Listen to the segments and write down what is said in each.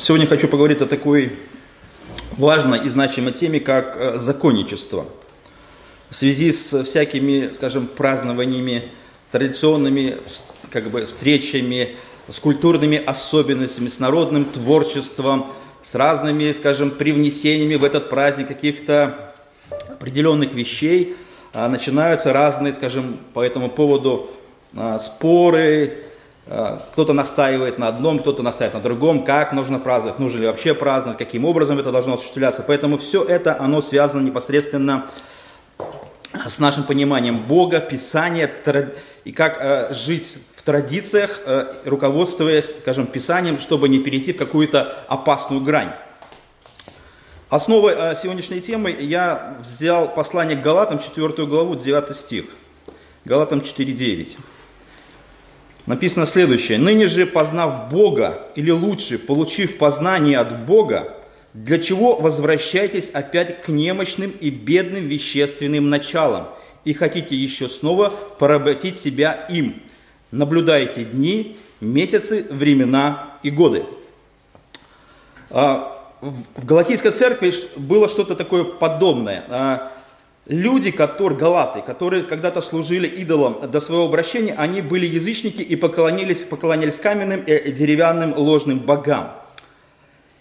Сегодня хочу поговорить о такой важной и значимой теме, как э, законничество. В связи с всякими, скажем, празднованиями, традиционными как бы, встречами, с культурными особенностями, с народным творчеством, с разными, скажем, привнесениями в этот праздник каких-то определенных вещей, а, начинаются разные, скажем, по этому поводу а, споры, кто-то настаивает на одном, кто-то настаивает на другом, как нужно праздновать, нужно ли вообще праздновать, каким образом это должно осуществляться. Поэтому все это, оно связано непосредственно с нашим пониманием Бога, Писания и как э, жить в традициях, э, руководствуясь, скажем, Писанием, чтобы не перейти в какую-то опасную грань. Основой э, сегодняшней темы я взял послание к Галатам, 4 главу, 9 стих. Галатам 4.9. Написано следующее. «Ныне же, познав Бога, или лучше, получив познание от Бога, для чего возвращаетесь опять к немощным и бедным вещественным началам, и хотите еще снова поработить себя им? Наблюдайте дни, месяцы, времена и годы». А, в Галатийской церкви было что-то такое подобное. А, люди, которые, галаты, которые когда-то служили идолам до своего обращения, они были язычники и поклонились, поклонялись каменным и деревянным ложным богам.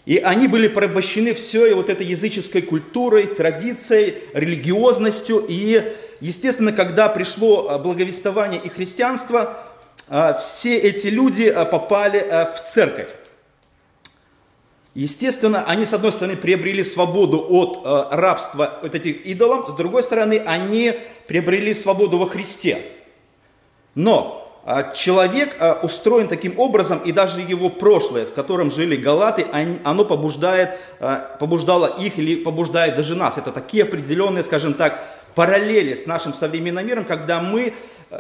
И они были порабощены все вот этой языческой культурой, традицией, религиозностью. И, естественно, когда пришло а, благовествование и христианство, а, все эти люди попали в церковь. Естественно, они, с одной стороны, приобрели свободу от э, рабства от этих идолам, с другой стороны, они приобрели свободу во Христе. Но э, человек э, устроен таким образом, и даже его прошлое, в котором жили галаты, они, оно побуждает, э, побуждало их или побуждает даже нас. Это такие определенные, скажем так, параллели с нашим современным миром, когда мы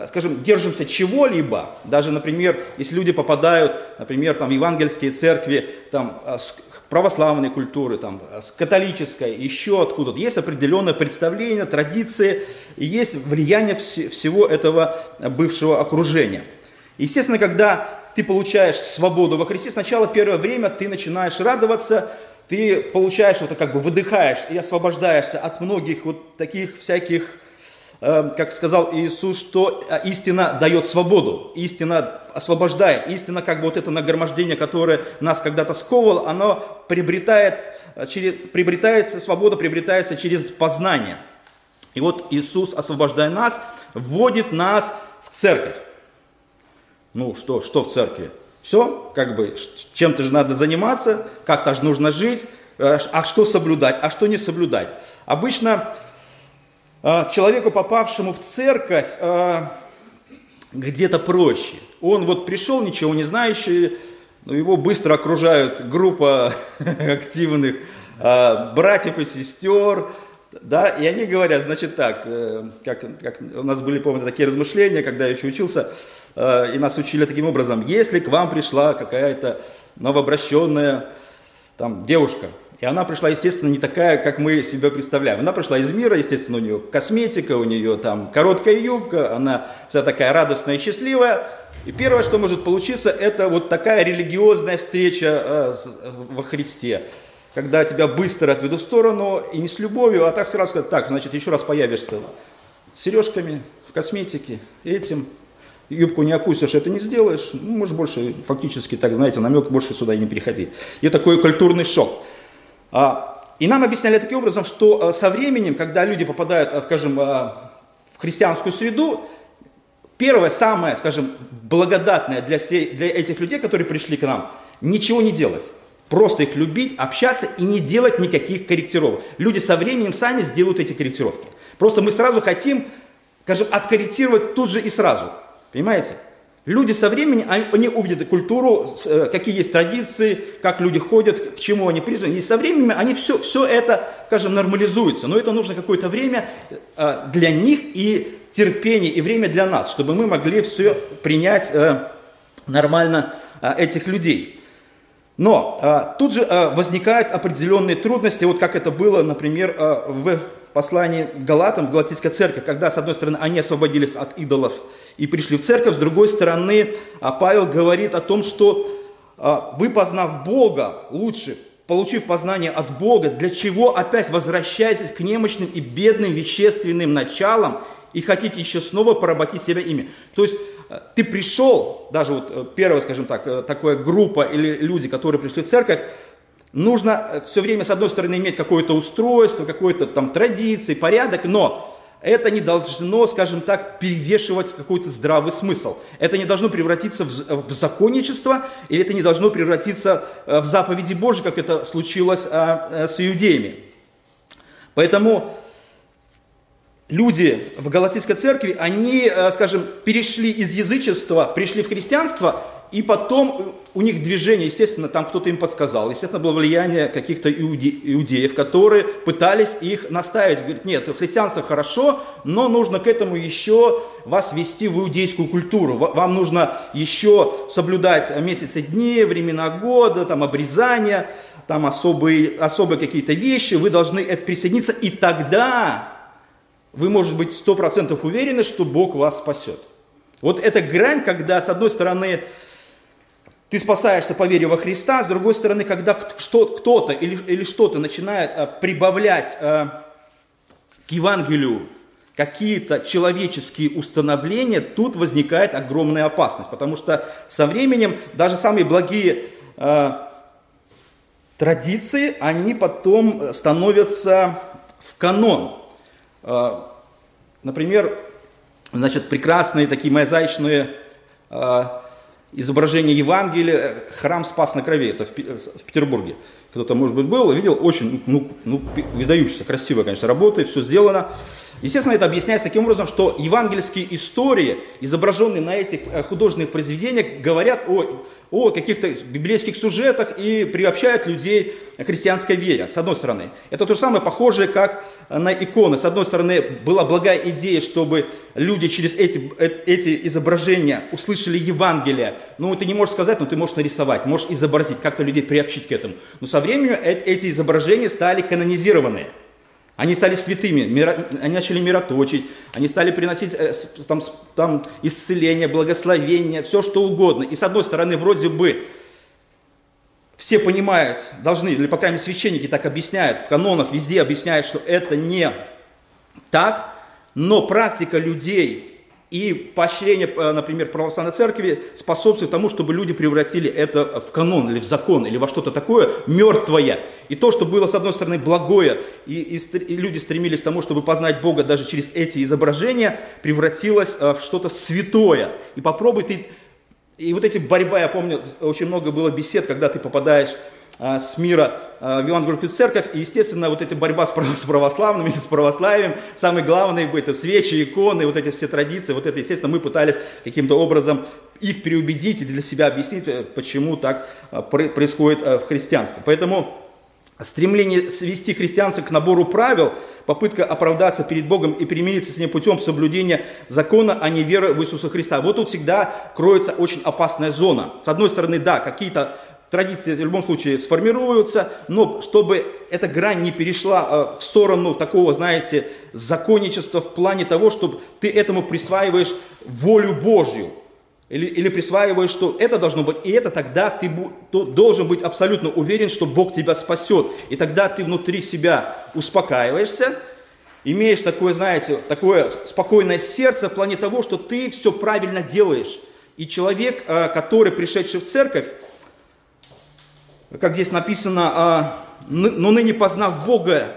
скажем, держимся чего-либо, даже, например, если люди попадают, например, там, в евангельские церкви, там, э, с православной культуры, там, э, с католической, еще откуда-то, есть определенное представление, традиции, и есть влияние вс- всего этого бывшего окружения. Естественно, когда ты получаешь свободу во Христе, сначала первое время ты начинаешь радоваться, ты получаешь, вот как бы выдыхаешь и освобождаешься от многих вот таких всяких как сказал Иисус, что э, истина дает свободу, истина освобождает, истина, как бы вот это нагромождение, которое нас когда-то сковывало, оно приобретает, э, через, приобретается, свобода приобретается через познание. И вот Иисус, освобождая нас, вводит нас в церковь. Ну что, что в церкви? Все, как бы, чем-то же надо заниматься, как-то же нужно жить, э, а что соблюдать, а что не соблюдать. Обычно человеку, попавшему в церковь, а, где-то проще. Он вот пришел, ничего не знающий, но его быстро окружают группа активных а, братьев и сестер, да, и они говорят, значит так, э, как, как у нас были, помню, такие размышления, когда я еще учился, и нас учили таким образом, если к вам пришла какая-то новообращенная там девушка, и она пришла, естественно, не такая, как мы себе представляем. Она пришла из мира, естественно, у нее косметика, у нее там короткая юбка, она вся такая радостная и счастливая. И первое, что может получиться, это вот такая религиозная встреча э, во Христе. Когда тебя быстро отведут в сторону, и не с любовью, а так сразу сказать, так, значит, еще раз появишься с сережками, в косметике, этим, юбку не опустишь, это не сделаешь, ну, можешь больше, фактически, так, знаете, намек больше сюда и не переходить. И такой культурный шок. А, и нам объясняли таким образом, что э, со временем, когда люди попадают, э, скажем, э, в христианскую среду, первое, самое, скажем, благодатное для, всей, для этих людей, которые пришли к нам, ничего не делать. Просто их любить, общаться и не делать никаких корректировок. Люди со временем сами сделают эти корректировки. Просто мы сразу хотим, скажем, откорректировать тут же и сразу. Понимаете? Люди со временем, они увидят культуру, э, какие есть традиции, как люди ходят, к чему они призваны. И со временем они все, все это, скажем, нормализуется. Но это нужно какое-то время э, для них и терпение, и время для нас, чтобы мы могли все принять э, нормально этих людей. Но тут же возникают определенные трудности, вот как это было, например, в послании Галатам, в Галатийской церкви, когда, с одной стороны, они освободились от идолов и пришли в церковь, с другой стороны, а Павел говорит о том, что а, вы, познав Бога лучше, получив познание от Бога, для чего опять возвращаетесь к немощным и бедным вещественным началам и хотите еще снова поработить себя ими. То есть э, ты пришел, даже вот э, первая, скажем так, э, такая группа или люди, которые пришли в церковь, нужно все время, с одной стороны, иметь какое-то устройство, какой-то там традиции, порядок, но это не должно, скажем так, перевешивать какой-то здравый смысл. Это не должно превратиться в, в законничество, или это не должно превратиться в заповеди Божьи, как это случилось а, с иудеями. Поэтому люди в Галатийской церкви, они, э, скажем, перешли из язычества, пришли в христианство, и потом у них движение, естественно, там кто-то им подсказал. Естественно, было влияние каких-то иудеев, которые пытались их наставить. Говорят, нет, христианство хорошо, но нужно к этому еще вас вести в иудейскую культуру. Вам нужно еще соблюдать месяцы дни, времена года, там обрезания, там особые, особые какие-то вещи. Вы должны это присоединиться, и тогда вы, может быть, сто процентов уверены, что Бог вас спасет. Вот эта грань, когда, с одной стороны, ты спасаешься по вере во Христа, с другой стороны, когда кто-то или, или что-то начинает а, прибавлять а, к Евангелию какие-то человеческие установления, тут возникает огромная опасность, потому что со временем даже самые благие а, традиции, они потом становятся в канон. Например, значит, прекрасные такие мозаичные изображения Евангелия, храм Спас на крови, это в Петербурге. Кто-то, может быть, был, видел, очень, ну, ну, выдающаяся, красивая, конечно, работа, все сделано. Естественно, это объясняется таким образом, что евангельские истории, изображенные на этих э, художественных произведениях, говорят о, о каких-то библейских сюжетах и приобщают людей к христианской вере, с одной стороны. Это то же самое похожее, как на иконы. С одной стороны, была благая идея, чтобы люди через эти, э, эти изображения услышали Евангелие. Ну, ты не можешь сказать, но ты можешь нарисовать, можешь изобразить, как-то людей приобщить к этому. Но со временем эти изображения стали канонизированные. Они стали святыми, они начали мироточить, они стали приносить э, там, там исцеление, благословение, все что угодно. И с одной стороны, вроде бы все понимают, должны, или по крайней мере священники так объясняют, в канонах везде объясняют, что это не так, но практика людей и поощрение, э, например, в православной церкви способствует тому, чтобы люди превратили это в канон или в закон, или во что-то такое мертвое. И то, что было, с одной стороны, благое, и, и, и люди стремились к тому, чтобы познать Бога даже через эти изображения, превратилось э, в что-то святое. И попробуй ты... И вот эти борьба, я помню, очень много было бесед, когда ты попадаешь с мира а, в Евангелию церковь. И, естественно, вот эта борьба с православными, с православием, самое главное, это свечи, иконы, вот эти все традиции, вот это, естественно, мы пытались каким-то образом их переубедить и для себя объяснить, э, почему так а, происходит в христианстве. Поэтому стремление свести христианство к набору правил, попытка оправдаться перед Богом и примириться с Ним путем соблюдения закона, а не веры в Иисуса Христа. Вот тут всегда кроется очень опасная зона. С одной стороны, да, какие-то традиции в любом случае сформируются, но чтобы эта грань не перешла э, в сторону такого, знаете, законничества в плане того, чтобы ты этому присваиваешь волю Божью. Или, или присваиваешь, что это должно быть, и это тогда ты должен быть абсолютно уверен, что Бог тебя спасет. И тогда ты внутри себя успокаиваешься, имеешь такое, знаете, такое спокойное сердце в плане того, что ты все правильно делаешь. И человек, э, который пришедший в церковь, как здесь написано, «А, но ныне познав Бога,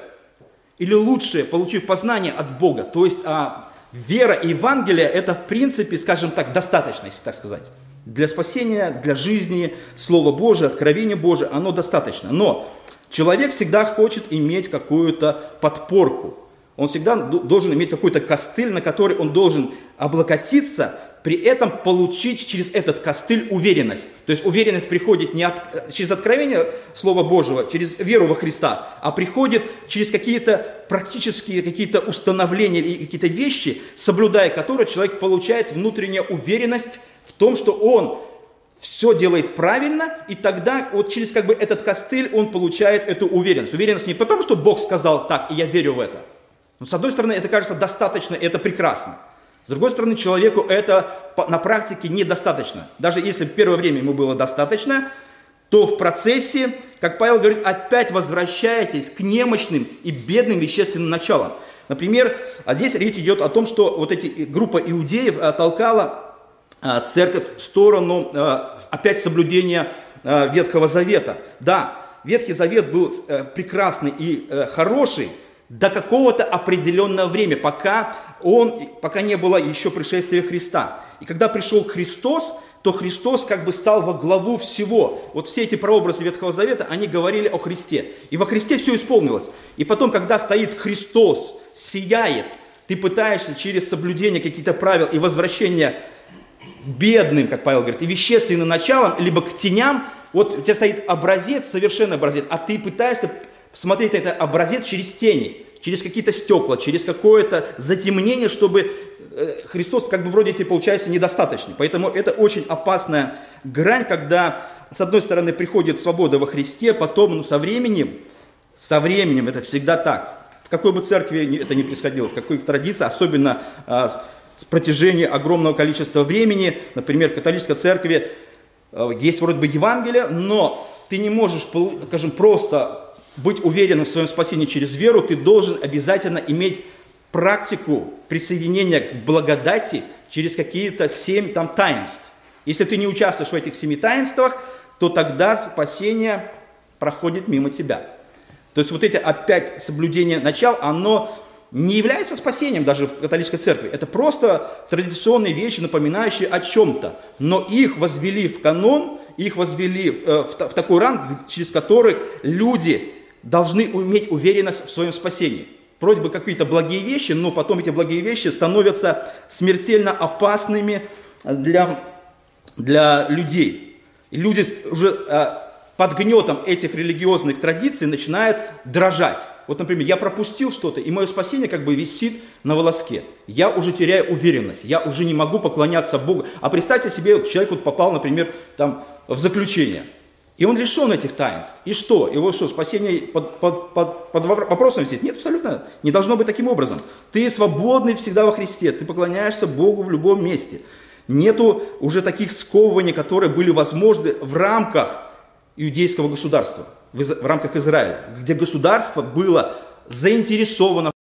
или лучше, получив познание от Бога. То есть а, вера и Евангелие это в принципе, скажем так, достаточно, если так сказать. Для спасения, для жизни, Слово Божие, Откровение Божие, оно достаточно. Но человек всегда хочет иметь какую-то подпорку. Он всегда должен иметь какой-то костыль, на который он должен облокотиться при этом получить через этот костыль уверенность. То есть уверенность приходит не от, через откровение Слова Божьего, через веру во Христа, а приходит через какие-то практические какие-то установления или какие-то вещи, соблюдая которые человек получает внутреннюю уверенность в том, что он все делает правильно, и тогда вот через как бы этот костыль он получает эту уверенность. Уверенность не потому, что Бог сказал так, и я верю в это. Но с одной стороны, это кажется достаточно, и это прекрасно. С другой стороны, человеку это на практике недостаточно. Даже если в первое время ему было достаточно, то в процессе, как Павел говорит, опять возвращаетесь к немощным и бедным вещественным началам. Например, а здесь речь идет о том, что вот эти группа иудеев а, толкала а, церковь в сторону а, опять соблюдения Ветхого Завета. Да, Ветхий Завет был э, прекрасный и э, хороший до какого-то определенного времени, пока, он, пока не было еще пришествия Христа. И когда пришел Христос, то Христос как бы стал во главу всего. Вот все эти прообразы Ветхого Завета, они говорили о Христе. И во Христе все исполнилось. И потом, когда стоит Христос, сияет, ты пытаешься через соблюдение каких-то правил и возвращение бедным, как Павел говорит, и вещественным началом, либо к теням, вот у тебя стоит образец, совершенный образец, а ты пытаешься смотреть на этот образец через тени, через какие-то стекла, через какое-то затемнение, чтобы э, Христос как бы вроде получается недостаточный. Поэтому это очень опасная грань, когда с одной стороны приходит свобода во Христе, потом ну, со временем, со временем это всегда так. В какой бы церкви это ни происходило, в какой традиции, особенно а, с протяжения огромного количества времени, например, в католической церкви э, есть вроде бы Евангелие, но ты не можешь, скажем, просто быть уверенным в своем спасении через веру, ты должен обязательно иметь практику присоединения к благодати через какие-то семь там таинств. Если ты не участвуешь в этих семи таинствах, то тогда спасение проходит мимо тебя. То есть вот эти опять соблюдение начал, оно не является спасением даже в католической церкви. Это просто традиционные вещи, напоминающие о чем-то. Но их возвели в канон, их возвели э, в, в такой ранг, через которых люди должны иметь уверенность в своем спасении. Вроде бы какие-то благие вещи, но потом эти благие вещи становятся смертельно опасными для, для людей. И люди уже э, под гнетом этих религиозных традиций начинают дрожать. Вот, например, я пропустил что-то, и мое спасение как бы висит на волоске. Я уже теряю уверенность, я уже не могу поклоняться Богу. А представьте себе, человек вот попал, например, там, в заключение, и он лишен этих таинств. И что? Его что, спасение под, под, под, под вопросом висит? Нет, абсолютно. Не должно быть таким образом. Ты свободный всегда во Христе, ты поклоняешься Богу в любом месте. Нету уже таких сковываний, которые были возможны в рамках иудейского государства в рамках Израиля, где государство было заинтересовано,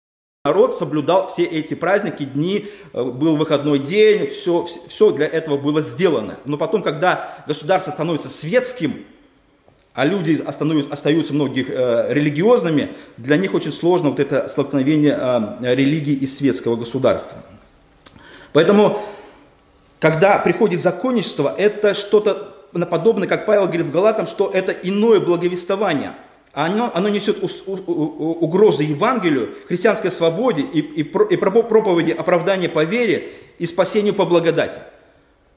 народ соблюдал все эти праздники, дни, э, был выходной день, все, все для этого было сделано. Но потом, когда государство становится светским, а люди остаются, многих э, религиозными, для них очень сложно вот это столкновение э, религии и светского государства. Поэтому, когда приходит законничество, это что-то подобно, как Павел говорит в Галатам, что это иное благовествование. Оно, оно несет угрозы Евангелию, христианской свободе и, и, и проповеди оправдания по вере и спасению по благодати.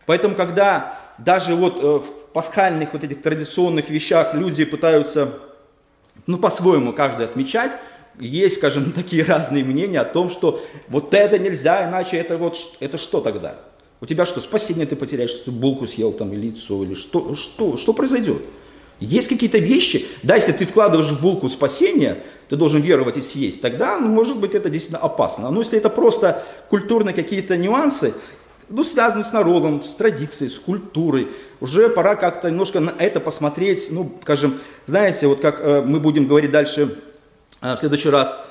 Поэтому, когда даже вот э, в пасхальных вот этих традиционных вещах люди пытаются, ну, по-своему каждый отмечать, есть, скажем, такие разные мнения о том, что вот это нельзя, иначе это вот, это что тогда? У тебя что, спасение ты потеряешь, что ты булку съел там или яйцо, или что, что, что произойдет? Есть какие-то вещи, да, если ты вкладываешь в булку спасение, ты должен веровать и съесть, тогда, ну, может быть, это действительно опасно. Но если это просто культурные какие-то нюансы, ну, связанные с народом, с традицией, с культурой, уже пора как-то немножко на это посмотреть, ну, скажем, знаете, вот как э, мы будем говорить дальше э, в следующий раз –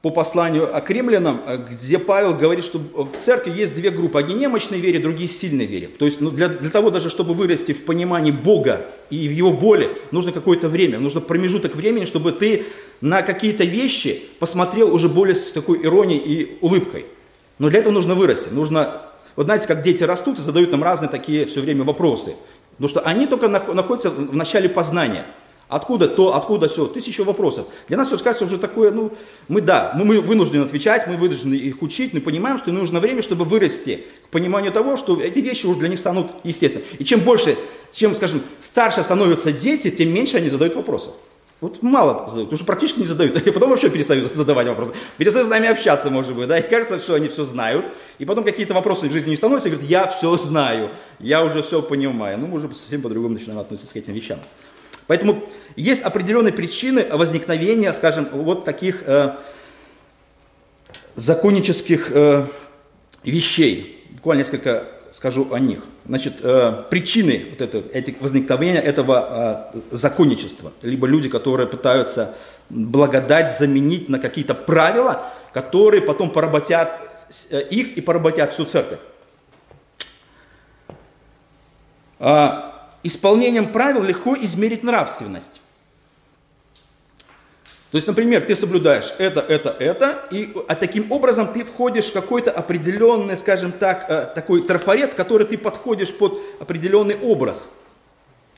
по посланию к римлянам, э, где Павел говорит, что в церкви есть две группы. Одни немощные вере, другие сильные вере. То есть ну, для, для того даже, чтобы вырасти в понимании Бога и в Его воле, нужно какое-то время, нужно промежуток времени, чтобы ты на какие-то вещи посмотрел уже более с такой иронией и улыбкой. Но для этого нужно вырасти. Нужно, вот знаете, как дети растут и задают нам разные такие все время вопросы. Потому что они только находятся в начале познания – Откуда то, откуда все, тысячу вопросов. Для нас все кажется уже такое, ну, мы да, мы, мы вынуждены отвечать, мы вынуждены их учить, мы понимаем, что нужно время, чтобы вырасти к пониманию того, что эти вещи уже для них станут естественны. И чем больше, чем, скажем, старше становятся дети, тем меньше они задают вопросов. Вот мало задают, уже практически не задают, и потом вообще перестают задавать вопросы. Перестают с нами общаться, может быть, да, и кажется, что они все знают, и потом какие-то вопросы в жизни не становятся, и говорят, я все знаю, я уже все понимаю. Ну, мы уже совсем по-другому начинаем относиться к этим вещам. Поэтому есть определенные причины возникновения, скажем, вот таких э, законнических э, вещей. Буквально несколько скажу о них. Значит, э, причины вот это, этих возникновения этого э, законничества, либо люди, которые пытаются благодать заменить на какие-то правила, которые потом поработят э, их и поработят всю церковь. Э, исполнением правил легко измерить нравственность. То есть, например, ты соблюдаешь это, это, это, и а таким образом ты входишь в какой-то определенный, скажем так, э, такой трафарет, в который ты подходишь под определенный образ.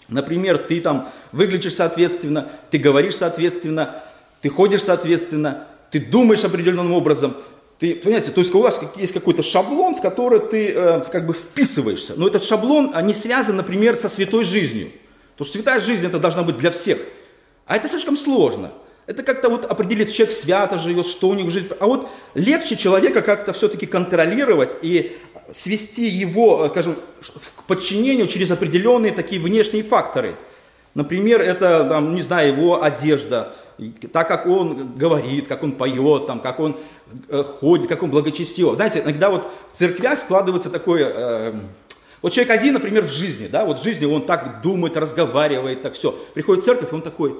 Например, ты там выглядишь соответственно, ты говоришь соответственно, ты ходишь соответственно, ты думаешь определенным образом. Ты, понимаете, то есть у вас есть какой-то шаблон, в который ты э, как бы вписываешься. Но этот шаблон не связан, например, со святой жизнью. Потому что святая жизнь это должна быть для всех. А это слишком сложно. Это как-то вот определить, человек свято живет, что у него жизнь. А вот легче человека как-то все-таки контролировать и свести его, э, скажем, к подчинению через определенные такие внешние факторы. Например, это, там, не знаю, его одежда, так как он говорит, как он поет, там, как он э, ходит, как он благочестив. Знаете, иногда вот в церквях складывается такое... Э, вот человек один, например, в жизни, да, вот в жизни он так думает, разговаривает, так все. Приходит в церковь, он такой,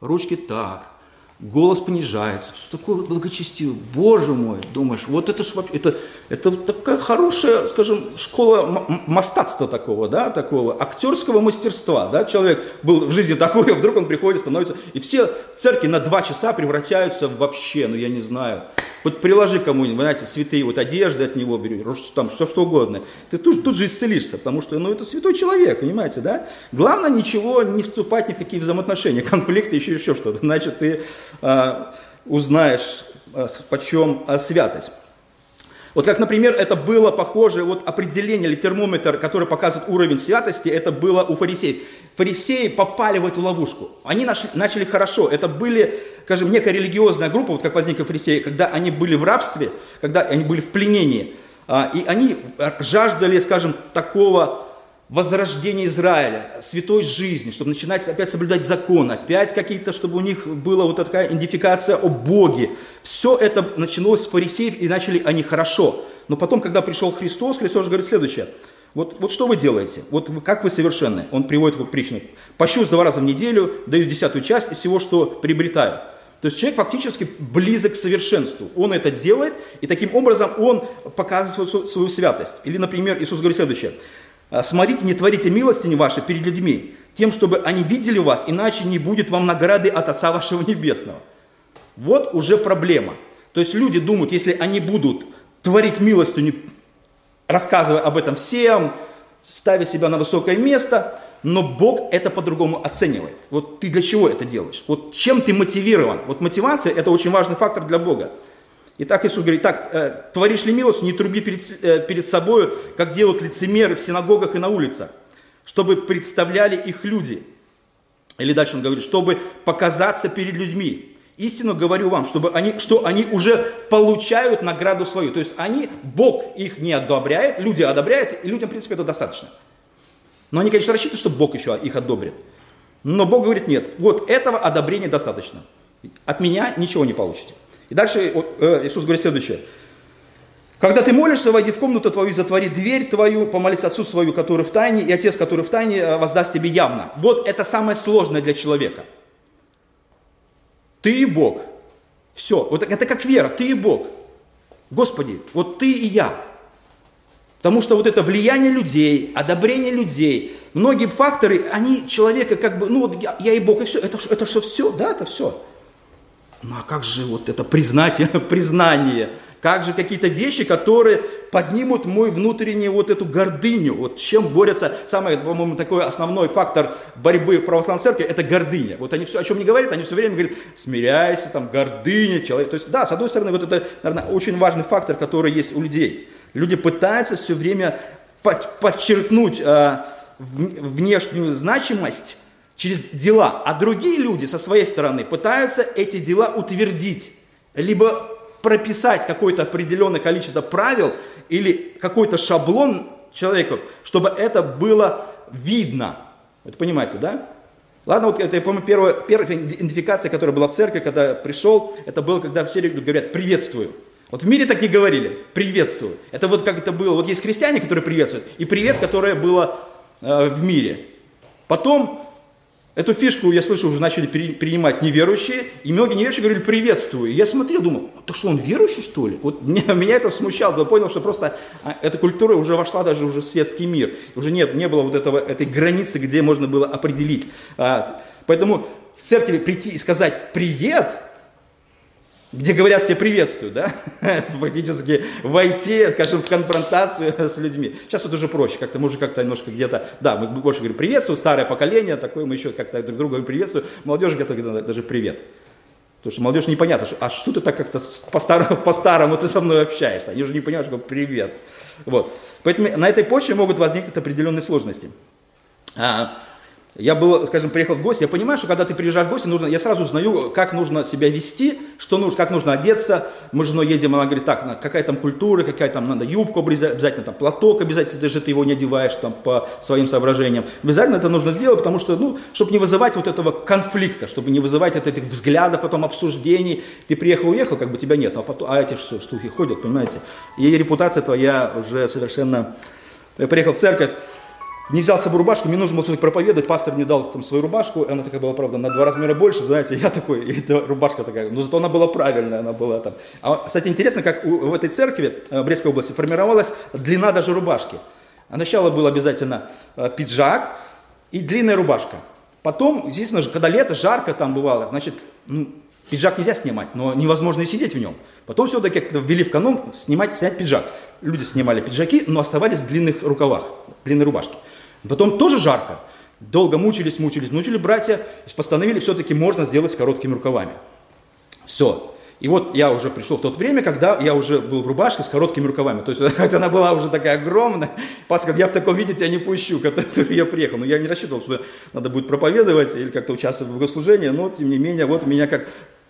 ручки так, голос понижается, все такое благочестивое. Боже мой, думаешь, вот это ж это, это такая хорошая, скажем, школа мастатства такого, да, такого актерского мастерства, да, человек был в жизни такой, а вдруг он приходит, становится, и все в церкви на два часа превращаются вообще, ну я не знаю, вот приложи кому-нибудь, знаете, святые вот одежды от него бери, там все что угодно. Ты тут, тут же исцелишься, потому что, ну, это святой человек, понимаете, да? Главное ничего не вступать ни в какие взаимоотношения, конфликты, еще еще что-то. Значит, ты э, узнаешь, э, почем э, святость. Вот как, например, это было похоже, вот определение или термометр, который показывает уровень святости, это было у фарисеев. Фарисеи попали в эту ловушку. Они нашли, начали хорошо. Это были, скажем, некая религиозная группа, вот как возникли фарисеи, когда они были в рабстве, когда они были в пленении. А, и они жаждали, скажем, такого возрождения Израиля, святой жизни, чтобы начинать опять соблюдать закон, опять какие-то, чтобы у них была вот такая идентификация о Боге. Все это началось с фарисеев, и начали они хорошо. Но потом, когда пришел Христос, Христос говорит следующее. Вот, вот что вы делаете? Вот как вы совершенны? Он приводит такую притчу. Пощусь два раза в неделю, даю десятую часть из всего, что приобретаю. То есть человек фактически близок к совершенству. Он это делает, и таким образом он показывает свою, свою святость. Или, например, Иисус говорит следующее. «А, смотрите, не творите милостини ваши перед людьми, тем, чтобы они видели вас, иначе не будет вам награды от Отца вашего Небесного. Вот уже проблема. То есть люди думают, если они будут творить милостыню, рассказывая об этом всем, ставя себя на высокое место, но Бог это по-другому оценивает. Вот ты для чего это делаешь? Вот чем ты мотивирован? Вот мотивация – это очень важный фактор для Бога. Итак, Иисус говорит, так, э, творишь ли милость, не труби перед, э, перед собой, как делают лицемеры в синагогах и на улицах, чтобы представляли их люди. Или дальше он говорит, чтобы показаться перед людьми. Истину говорю вам, чтобы они, что они уже получают награду свою. То есть они, Бог их не одобряет, люди одобряют, и людям, в принципе, это достаточно. Но они, конечно, рассчитывают, что Бог еще их одобрит. Но Бог говорит, нет, вот этого одобрения достаточно. От меня ничего не получите. И дальше э, Иисус говорит следующее. Когда ты молишься, войди в комнату твою и затвори дверь твою, помолись Отцу свою, который в тайне, и Отец, который в тайне, э, воздаст тебе явно. Вот это самое сложное для человека. Ты и Бог. Все. Вот это как вера. Ты и Бог. Господи, вот ты и я. Потому что вот это влияние людей, одобрение людей, многие факторы, они человека как бы, ну вот я, я и Бог, и все. Это, это что все? Да, это все. Ну а как же вот это признание, признание? Как же какие-то вещи, которые поднимут мой внутреннюю вот эту гордыню? Вот с чем борются, самый, по-моему, такой основной фактор борьбы в православной церкви, это гордыня. Вот они все, о чем не говорят, они все время говорят, смиряйся, там, гордыня, человек. То есть, да, с одной стороны, вот это, наверное, очень важный фактор, который есть у людей. Люди пытаются все время подчеркнуть э, внешнюю значимость через дела. А другие люди со своей стороны пытаются эти дела утвердить, либо прописать какое-то определенное количество правил или какой-то шаблон человеку, чтобы это было видно. Это понимаете, да? Ладно, вот это, я помню, первая, первая идентификация, которая была в церкви, когда пришел, это было, когда все говорят «приветствую». Вот в мире так не говорили. Приветствую. Это вот как это было. Вот есть христиане, которые приветствуют, и привет, которое было э, в мире. Потом Эту фишку, я слышу, уже начали принимать неверующие, и многие неверующие говорили «приветствую». И я смотрел, думал, так что он верующий, что ли? Вот меня, меня это смущало, я понял, что просто а, эта культура уже вошла даже уже в светский мир. Уже нет, не было вот этого, этой границы, где можно было определить. А, поэтому в церкви прийти и сказать «привет», где говорят все приветствую, да, фактически войти, скажем, в конфронтацию с людьми. Сейчас это уже проще, как-то мы уже как-то немножко где-то, да, мы больше говорим приветствую, старое поколение, такое мы еще как-то друг друга приветствую, молодежь готова даже привет. Потому что молодежь непонятно, что, а что ты так как-то по-старому, по-старому ты со мной общаешься, они уже не понимают, что привет. Вот. Поэтому на этой почве могут возникнуть определенные сложности. А, я был, скажем, приехал в гости, я понимаю, что когда ты приезжаешь в гости, нужно, я сразу узнаю, как нужно себя вести, что нужно, как нужно одеться. Мы с женой едем, она говорит, так, какая там культура, какая там надо юбку обязательно, там платок обязательно, если ты его не одеваешь там по своим соображениям. Обязательно это нужно сделать, потому что, ну, чтобы не вызывать вот этого конфликта, чтобы не вызывать от этих взглядов, потом обсуждений. Ты приехал, уехал, как бы тебя нет, а, потом, а эти что, штуки ходят, понимаете. И репутация твоя уже совершенно... Я приехал в церковь, не взял с собой рубашку, мне нужно было что-то проповедовать, пастор мне дал там свою рубашку, она такая была, правда, на два размера больше, знаете, я такой, и эта рубашка такая, но зато она была правильная, она была там. А, кстати, интересно, как у, в этой церкви в э, Брестской области формировалась длина даже рубашки. А сначала был обязательно э, пиджак и длинная рубашка. Потом, естественно, когда лето, жарко там бывало, значит, ну, пиджак нельзя снимать, но невозможно и сидеть в нем. Потом все-таки ввели в канон снимать, снять пиджак. Люди снимали пиджаки, но оставались в длинных рукавах, длинной рубашке. Потом тоже жарко. Долго мучились, мучились, мучили братья, постановили, все-таки можно сделать с короткими рукавами. Все. И вот я уже пришел в тот время, когда я уже был в рубашке с короткими рукавами. То есть, хотя она была уже такая огромная, пастор я в таком виде тебя не пущу, который я приехал. Но я не рассчитывал, что надо будет проповедовать или как-то участвовать в богослужении, но тем не менее, вот меня как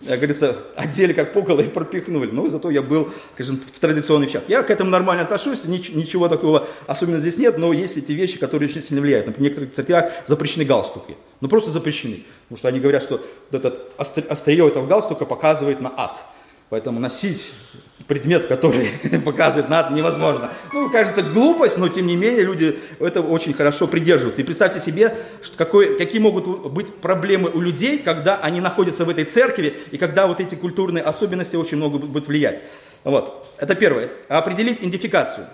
как говорится, одели как пукало и пропихнули. Ну, зато я был, скажем, в традиционный вещах. Я к этому нормально отношусь, ничего такого особенно здесь нет, но есть эти вещи, которые очень сильно влияют. Например, в некоторых церквях запрещены галстуки. Ну, просто запрещены. Потому что они говорят, что этот острие этого галстука показывает на ад. Поэтому носить предмет, который показывает на невозможно. Ну, кажется, глупость, но тем не менее люди этого очень хорошо придерживаются. И представьте себе, что какой, какие могут быть проблемы у людей, когда они находятся в этой церкви, и когда вот эти культурные особенности очень много будут влиять. Вот. Это первое. Определить идентификацию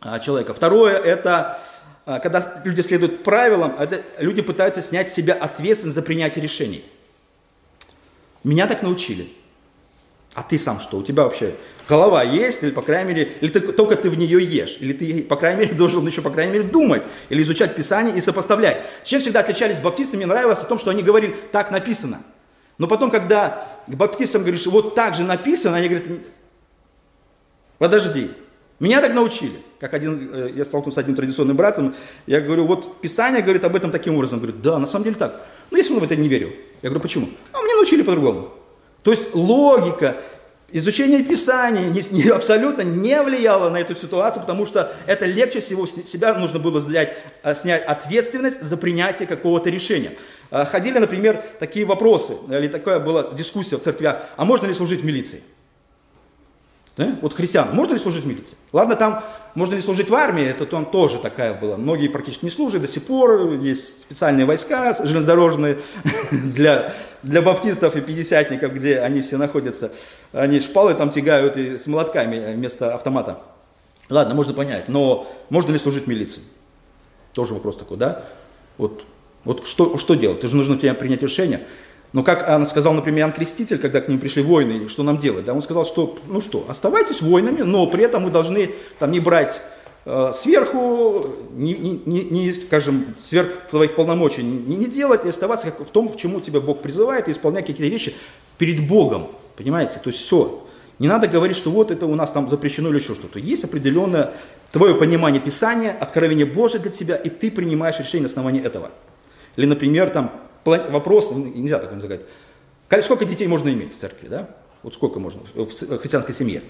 а, человека. Второе, это а, когда люди следуют правилам, это люди пытаются снять с себя ответственность за принятие решений. Меня так научили. А ты сам что? У тебя вообще голова есть, или, по крайней мере, или ты, только ты в нее ешь, или ты, по крайней мере, должен еще, по крайней мере, думать, или изучать Писание и сопоставлять. Чем всегда отличались баптисты, мне нравилось о том, что они говорили, так написано. Но потом, когда к баптистам говоришь, вот так же написано, они говорят, подожди, меня так научили. Как один, э, я столкнулся с одним традиционным братом, я говорю, вот Писание говорит об этом таким образом. Он говорит, да, на самом деле так. Я все равно в это не верю. Я говорю, почему? А мне научили по-другому. То есть логика, изучение Писания не, не, абсолютно не влияло на эту ситуацию, потому что это легче всего себя нужно было взять, а, снять ответственность за принятие какого-то решения. А, ходили, например, такие вопросы, или такая была дискуссия в церквях, а можно ли служить в милиции? Да? Вот христиан, можно ли служить в милиции? Ладно, там можно ли служить в армии, это там тоже такая была. Многие практически не служат до сих пор, есть специальные войска железнодорожные для, для баптистов и пятидесятников, где они все находятся. Они шпалы там тягают и с молотками вместо автомата. Ладно, можно понять, но можно ли служить милиции? Тоже вопрос такой, да? Вот, вот что, что делать? Ты же нужно тебе принять решение. Но как он сказал, например, Иоанн Креститель, когда к ним пришли воины, что нам делать? Да, он сказал, что, ну что, оставайтесь воинами, но при этом вы должны там не брать э, сверху, не, не, не, не, скажем, сверх твоих полномочий не, не делать и оставаться как в том, к чему тебя Бог призывает, и исполнять какие-то вещи перед Богом. Понимаете? То есть все. Не надо говорить, что вот это у нас там запрещено или еще что-то. Есть определенное твое понимание Писания, откровение Божие для тебя, и ты принимаешь решение на основании этого. Или, например, там вопрос, ну, нельзя так сказать, сколько детей можно иметь в церкви, да? Вот сколько можно в христианской семье?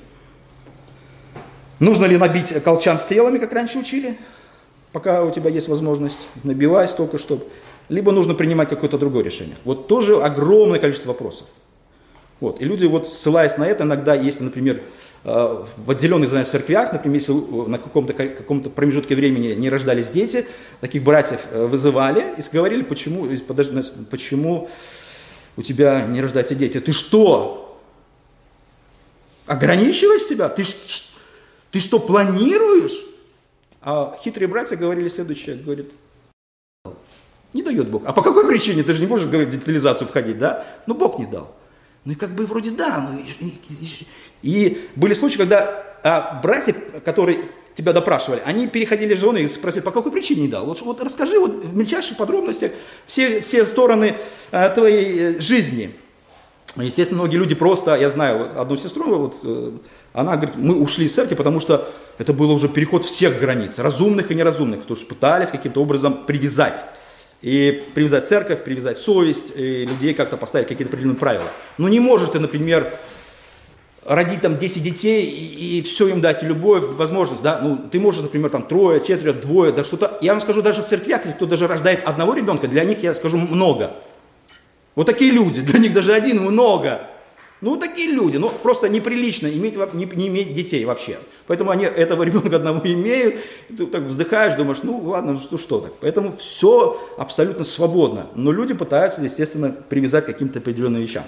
Нужно ли набить колчан стрелами, как раньше учили, пока у тебя есть возможность, набивай столько, чтобы... Либо нужно принимать какое-то другое решение. Вот тоже огромное количество вопросов. Вот. И люди, вот ссылаясь на это, иногда, если, например, э, в отделенных знаю, церквях, например, если на каком-то каком промежутке времени не рождались дети, таких братьев э, вызывали и говорили, почему, подожди, почему у тебя не рождаются дети. Ты что? Ограничиваешь себя? Ты, ты что, планируешь? А хитрые братья говорили следующее, говорит, не дает Бог. А по какой причине? Ты же не можешь говорить, детализацию входить, да? Ну, Бог не дал. Ну и как бы вроде да, ну и, и, были случаи, когда а, братья, которые тебя допрашивали, они переходили жены и спросили, по какой причине не дал? Вот, вот расскажи вот в мельчайших подробностях все, все стороны а, твоей э, жизни. Естественно, многие люди просто, я знаю вот одну сестру, вот, э, она говорит, мы ушли из церкви, потому что это было уже переход всех границ, разумных и неразумных, потому что пытались каким-то образом привязать. И привязать церковь, привязать совесть, и людей как-то поставить какие-то определенные правила. Но не можешь ты, например, родить там 10 детей и, и все им дать, любовь, возможность, да, ну, ты можешь, например, там трое, четверо, двое, да что-то, я вам скажу, даже в церквях, кто даже рождает одного ребенка, для них, я скажу, много. Вот такие люди, для них даже один много. Ну, такие люди, ну, просто неприлично иметь, не, не иметь детей вообще. Поэтому они этого ребенка одного имеют, ты так вздыхаешь, думаешь, ну, ладно, ну что, что так. Поэтому все абсолютно свободно. Но люди пытаются, естественно, привязать к каким-то определенным вещам.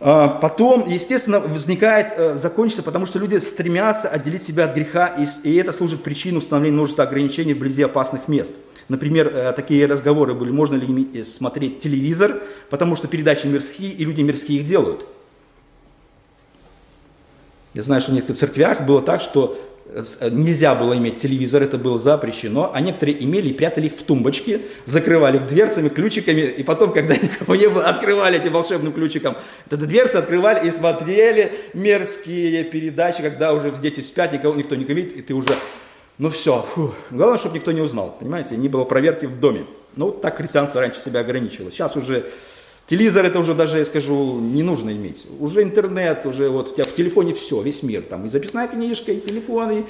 А, потом, естественно, возникает, э, закончится, потому что люди стремятся отделить себя от греха, и, это служит причиной установления множества ограничений вблизи опасных мест. Например, э, такие разговоры были, можно ли э, смотреть телевизор, потому что передачи мирские, и люди мирские их делают. Я знаю, что в некоторых церквях было так, что Э, нельзя было иметь телевизор, это было запрещено, а некоторые имели и прятали их в тумбочки, закрывали их дверцами, ключиками, и потом, когда никого не было, открывали этим волшебным ключиком, эту дверцы открывали и смотрели мерзкие передачи, когда уже дети спят, никого, никто не видит, и ты уже, ну все, фу. главное, чтобы никто не узнал, понимаете, не было проверки в доме. Ну, вот так христианство раньше себя ограничивало. Сейчас уже Телевизор это уже даже, я скажу, не нужно иметь. Уже интернет, уже вот у тебя в телефоне все, весь мир. Там и записная книжка, и телефоны,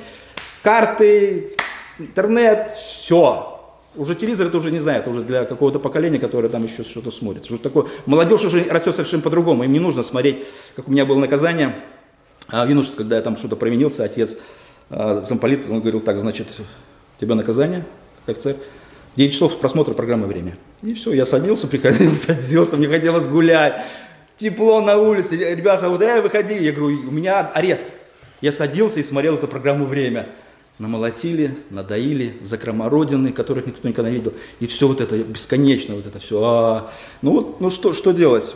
карты, интернет, все. Уже телевизор это уже не знаю, это уже для какого-то поколения, которое там еще что-то смотрит. Уже такое, молодежь уже растет совершенно по-другому. Им не нужно смотреть, как у меня было наказание. А в юношестве, когда я там что-то провинился, отец а, замполит, он говорил, так, значит, у тебя наказание, как царь. 9 часов просмотра программы «Время». И все, я садился, приходил, садился, мне хотелось гулять. Тепло на улице, ребята, вот я выходи, я говорю, у меня арест. Я садился и смотрел эту программу «Время». Намолотили, надоили, закрома родины, которых никто никогда не видел. И все вот это бесконечно, вот это все. А, ну вот, ну что, что делать?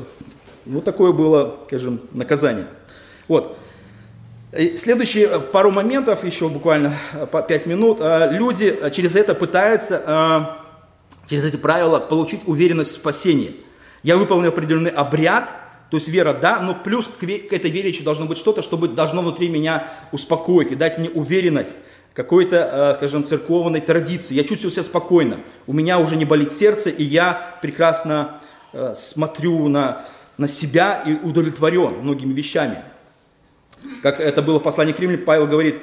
Вот такое было, скажем, наказание. Вот. Следующие э, пару моментов, еще буквально э, по 5 минут, э, люди через это пытаются, через эти правила, получить уверенность в спасении. Я выполнил определенный обряд, то есть вера, да, но плюс к, этой вере еще должно быть что-то, чтобы должно внутри меня успокоить и дать мне уверенность какой-то, скажем, церковной традиции. Я чувствую себя спокойно, у меня уже не болит сердце, и я прекрасно смотрю на, на себя и удовлетворен многими вещами. Как это было в послании к Римлянам, Павел говорит,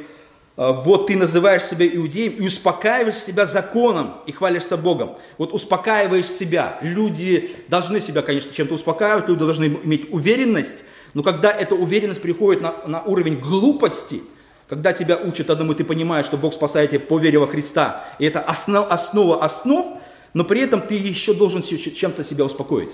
«А, вот ты называешь себя иудеем и успокаиваешь себя законом и хвалишься Богом. Вот успокаиваешь себя. Люди должны себя, конечно, чем-то успокаивать, люди должны иметь уверенность, но когда эта уверенность приходит на, на уровень глупости, когда тебя учат одному, ты понимаешь, что Бог спасает тебя по вере во Христа, и это основ, основа основ, но при этом ты еще должен чем-то себя успокоить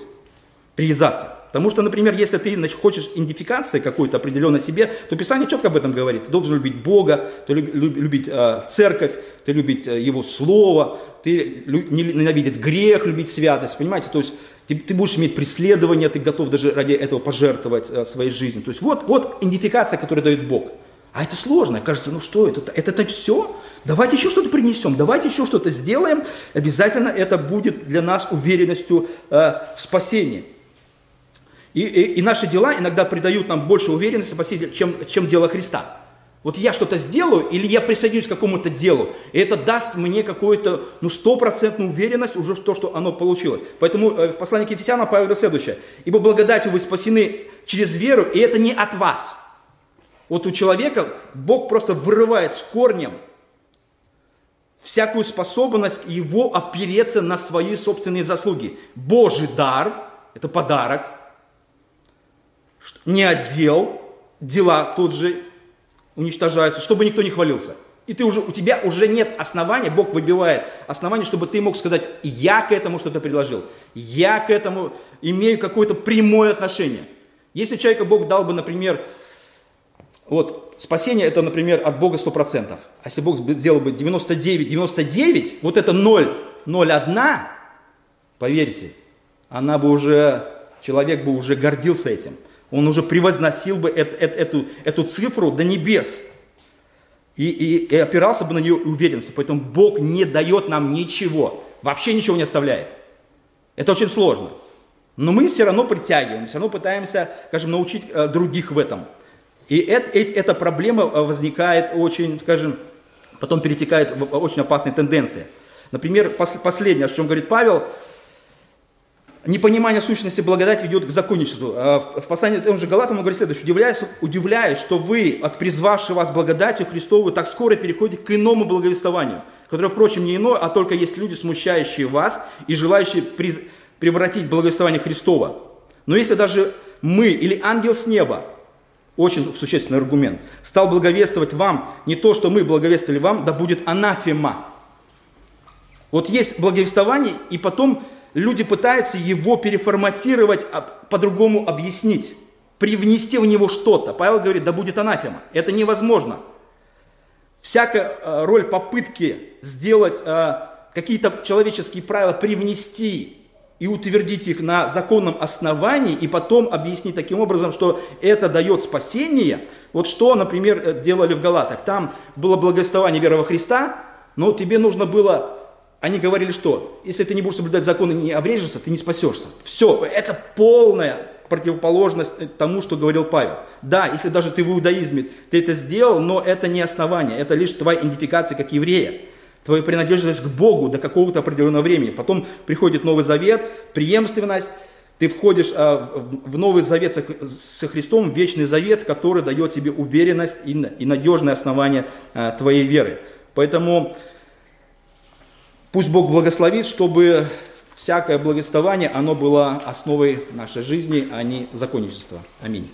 привязаться. Потому что, например, если ты значит, хочешь идентификации какой-то определенной себе, то Писание четко об этом говорит. Ты должен любить Бога, ты люб, любить э, церковь, ты любить э, Его Слово, ты лю, ненавидеть грех, любить святость, понимаете? То есть ты, ты будешь иметь преследование, ты готов даже ради этого пожертвовать э, своей жизнью. То есть вот, вот идентификация, которую дает Бог. А это сложно. Кажется, ну что это? Это-то все? Давайте еще что-то принесем, давайте еще что-то сделаем. Обязательно это будет для нас уверенностью э, в спасении. И, и, и наши дела иногда придают нам больше уверенности в Спасителе, чем, чем дело Христа. Вот я что-то сделаю, или я присоединюсь к какому-то делу, и это даст мне какую-то, ну, стопроцентную уверенность уже в то, что оно получилось. Поэтому э, в послании к Ефесянам Павел говорит следующее. «Ибо благодатью вы спасены через веру, и это не от вас». Вот у человека Бог просто вырывает с корнем всякую способность его опереться на свои собственные заслуги. Божий дар – это подарок – не отдел, дела тут же уничтожаются, чтобы никто не хвалился. И ты уже, у тебя уже нет основания, Бог выбивает основания, чтобы ты мог сказать, я к этому что-то предложил, я к этому имею какое-то прямое отношение. Если человека Бог дал бы, например, вот спасение это, например, от Бога 100%, а если Бог сделал бы 99, 99, вот это 0, 0, 1, поверьте, она бы уже, человек бы уже гордился этим. Он уже превозносил бы эту, эту, эту цифру до небес. И, и, и опирался бы на нее уверенностью. Поэтому Бог не дает нам ничего. Вообще ничего не оставляет. Это очень сложно. Но мы все равно притягиваем, все равно пытаемся, скажем, научить э, других в этом. И это, эта проблема э, возникает очень, скажем, потом перетекает в очень опасные тенденции. Например, последнее, о чем говорит Павел – непонимание сущности благодати ведет к законничеству. А в послании том же Галатам он говорит следующее. Удивляюсь, удивляюсь, что вы, от призвавшей вас благодатью Христову, так скоро переходите к иному благовествованию, которое, впрочем, не иное, а только есть люди, смущающие вас и желающие превратить благовествование Христова. Но если даже мы или ангел с неба, очень существенный аргумент, стал благовествовать вам не то, что мы благовествовали вам, да будет анафема. Вот есть благовествование, и потом люди пытаются его переформатировать, а, по-другому объяснить, привнести в него что-то. Павел говорит, да будет анафема. Это невозможно. Всякая э, роль попытки сделать э, какие-то человеческие правила, привнести и утвердить их на законном основании, и потом объяснить таким образом, что это дает спасение. Вот что, например, э, делали в Галатах. Там было благословение веры во Христа, но тебе нужно было они говорили, что если ты не будешь соблюдать законы и не обрежешься, ты не спасешься. Все, это полная противоположность тому, что говорил Павел. Да, если даже ты в иудаизме, ты это сделал, но это не основание, это лишь твоя идентификация как еврея. Твоя принадлежность к Богу до какого-то определенного времени. Потом приходит Новый Завет, преемственность, ты входишь а, в Новый Завет со, Христом, в Вечный Завет, который дает тебе уверенность и, и надежное основание а, твоей веры. Поэтому Пусть Бог благословит, чтобы всякое благословение, оно было основой нашей жизни, а не законничества. Аминь.